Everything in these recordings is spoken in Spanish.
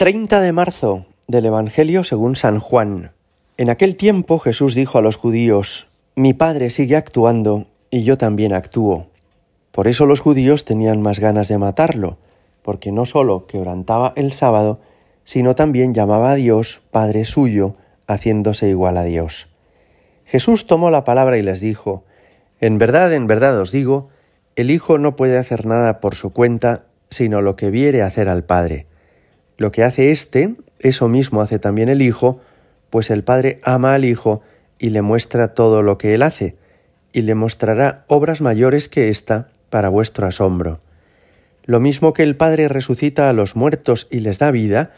30 de marzo del Evangelio según San Juan. En aquel tiempo Jesús dijo a los judíos, Mi Padre sigue actuando y yo también actúo. Por eso los judíos tenían más ganas de matarlo, porque no sólo quebrantaba el sábado, sino también llamaba a Dios Padre suyo, haciéndose igual a Dios. Jesús tomó la palabra y les dijo, En verdad, en verdad os digo, el Hijo no puede hacer nada por su cuenta, sino lo que viere hacer al Padre lo que hace éste, eso mismo hace también el Hijo, pues el Padre ama al Hijo y le muestra todo lo que él hace, y le mostrará obras mayores que ésta para vuestro asombro. Lo mismo que el Padre resucita a los muertos y les da vida,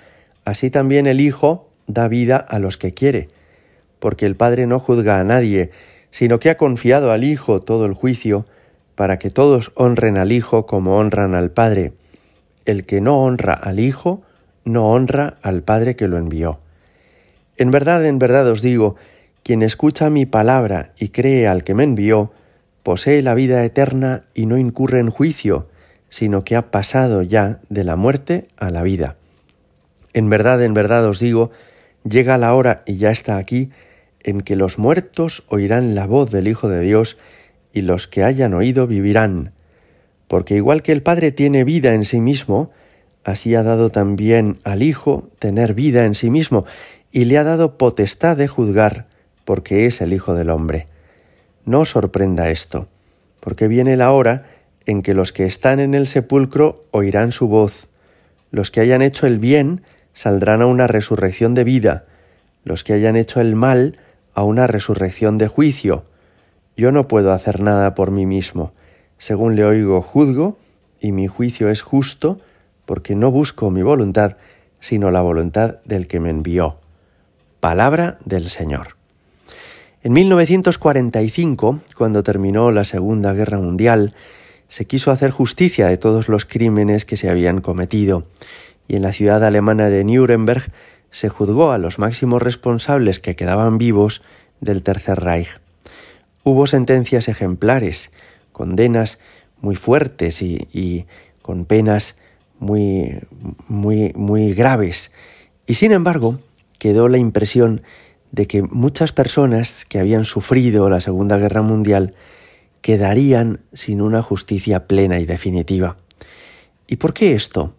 así también el Hijo da vida a los que quiere, porque el Padre no juzga a nadie, sino que ha confiado al Hijo todo el juicio, para que todos honren al Hijo como honran al Padre. El que no honra al Hijo, no honra al Padre que lo envió. En verdad, en verdad os digo, quien escucha mi palabra y cree al que me envió, posee la vida eterna y no incurre en juicio, sino que ha pasado ya de la muerte a la vida. En verdad, en verdad os digo, llega la hora y ya está aquí, en que los muertos oirán la voz del Hijo de Dios, y los que hayan oído vivirán. Porque igual que el Padre tiene vida en sí mismo, así ha dado también al Hijo tener vida en sí mismo, y le ha dado potestad de juzgar, porque es el Hijo del hombre. No sorprenda esto, porque viene la hora en que los que están en el sepulcro oirán su voz, los que hayan hecho el bien saldrán a una resurrección de vida, los que hayan hecho el mal a una resurrección de juicio. Yo no puedo hacer nada por mí mismo, según le oigo juzgo, y mi juicio es justo, porque no busco mi voluntad, sino la voluntad del que me envió. Palabra del Señor. En 1945, cuando terminó la Segunda Guerra Mundial, se quiso hacer justicia de todos los crímenes que se habían cometido, y en la ciudad alemana de Nuremberg se juzgó a los máximos responsables que quedaban vivos del Tercer Reich. Hubo sentencias ejemplares, condenas muy fuertes y, y con penas muy, muy, muy graves. Y sin embargo, quedó la impresión de que muchas personas que habían sufrido la Segunda Guerra Mundial quedarían sin una justicia plena y definitiva. ¿Y por qué esto?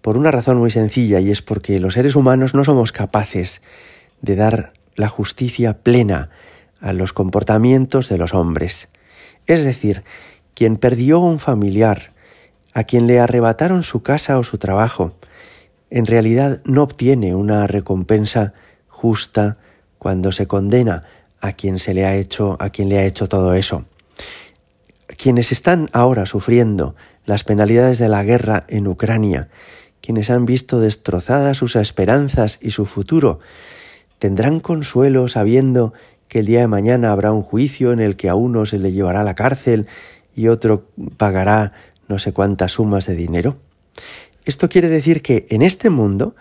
Por una razón muy sencilla y es porque los seres humanos no somos capaces de dar la justicia plena a los comportamientos de los hombres. Es decir, quien perdió un familiar, a quien le arrebataron su casa o su trabajo, en realidad no obtiene una recompensa justa cuando se condena a quien se le ha hecho, a quien le ha hecho todo eso. Quienes están ahora sufriendo las penalidades de la guerra en Ucrania, quienes han visto destrozadas sus esperanzas y su futuro, tendrán consuelo sabiendo que el día de mañana habrá un juicio en el que a uno se le llevará a la cárcel y otro pagará no sé cuántas sumas de dinero. Esto quiere decir que en este mundo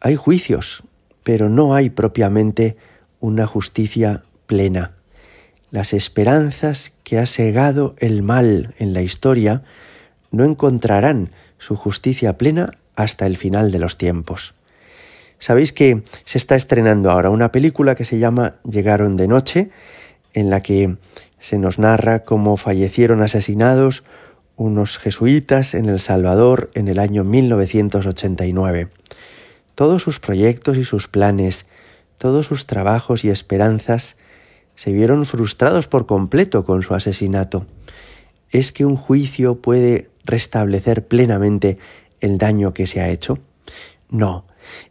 hay juicios, pero no hay propiamente una justicia plena. Las esperanzas que ha segado el mal en la historia no encontrarán su justicia plena hasta el final de los tiempos. Sabéis que se está estrenando ahora una película que se llama Llegaron de noche, en la que se nos narra cómo fallecieron asesinados unos jesuitas en El Salvador en el año 1989. Todos sus proyectos y sus planes, todos sus trabajos y esperanzas se vieron frustrados por completo con su asesinato. ¿Es que un juicio puede restablecer plenamente el daño que se ha hecho? No.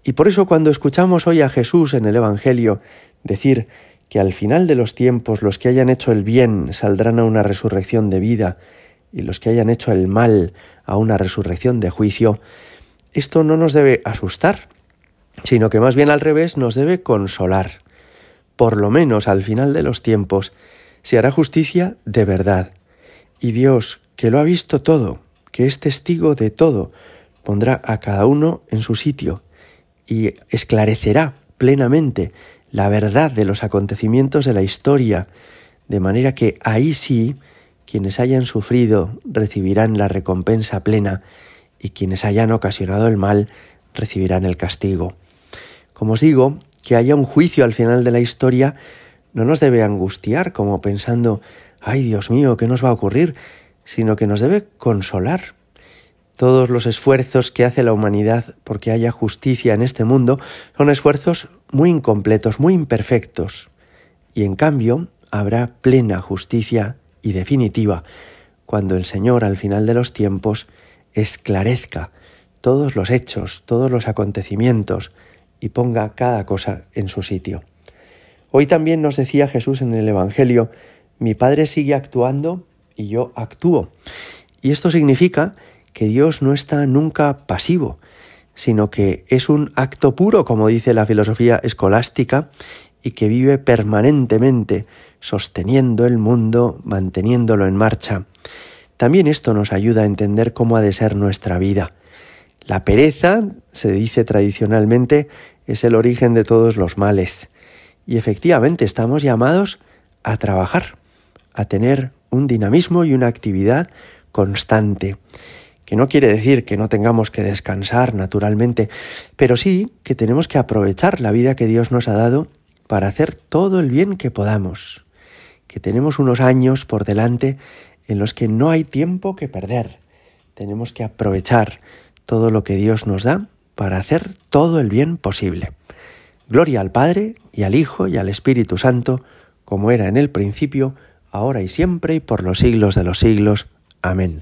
Y por eso cuando escuchamos hoy a Jesús en el Evangelio decir que al final de los tiempos los que hayan hecho el bien saldrán a una resurrección de vida y los que hayan hecho el mal a una resurrección de juicio, esto no nos debe asustar, sino que más bien al revés nos debe consolar. Por lo menos al final de los tiempos se hará justicia de verdad. Y Dios, que lo ha visto todo, que es testigo de todo, pondrá a cada uno en su sitio y esclarecerá plenamente la verdad de los acontecimientos de la historia, de manera que ahí sí quienes hayan sufrido recibirán la recompensa plena y quienes hayan ocasionado el mal recibirán el castigo. Como os digo, que haya un juicio al final de la historia no nos debe angustiar como pensando, ay Dios mío, ¿qué nos va a ocurrir? sino que nos debe consolar. Todos los esfuerzos que hace la humanidad porque haya justicia en este mundo son esfuerzos muy incompletos, muy imperfectos. Y en cambio habrá plena justicia y definitiva cuando el Señor al final de los tiempos esclarezca todos los hechos, todos los acontecimientos y ponga cada cosa en su sitio. Hoy también nos decía Jesús en el Evangelio, mi Padre sigue actuando y yo actúo. Y esto significa que Dios no está nunca pasivo, sino que es un acto puro, como dice la filosofía escolástica, y que vive permanentemente, sosteniendo el mundo, manteniéndolo en marcha. También esto nos ayuda a entender cómo ha de ser nuestra vida. La pereza, se dice tradicionalmente, es el origen de todos los males. Y efectivamente estamos llamados a trabajar, a tener un dinamismo y una actividad constante, que no quiere decir que no tengamos que descansar naturalmente, pero sí que tenemos que aprovechar la vida que Dios nos ha dado para hacer todo el bien que podamos, que tenemos unos años por delante en los que no hay tiempo que perder. Tenemos que aprovechar todo lo que Dios nos da para hacer todo el bien posible. Gloria al Padre y al Hijo y al Espíritu Santo, como era en el principio, ahora y siempre y por los siglos de los siglos. Amén.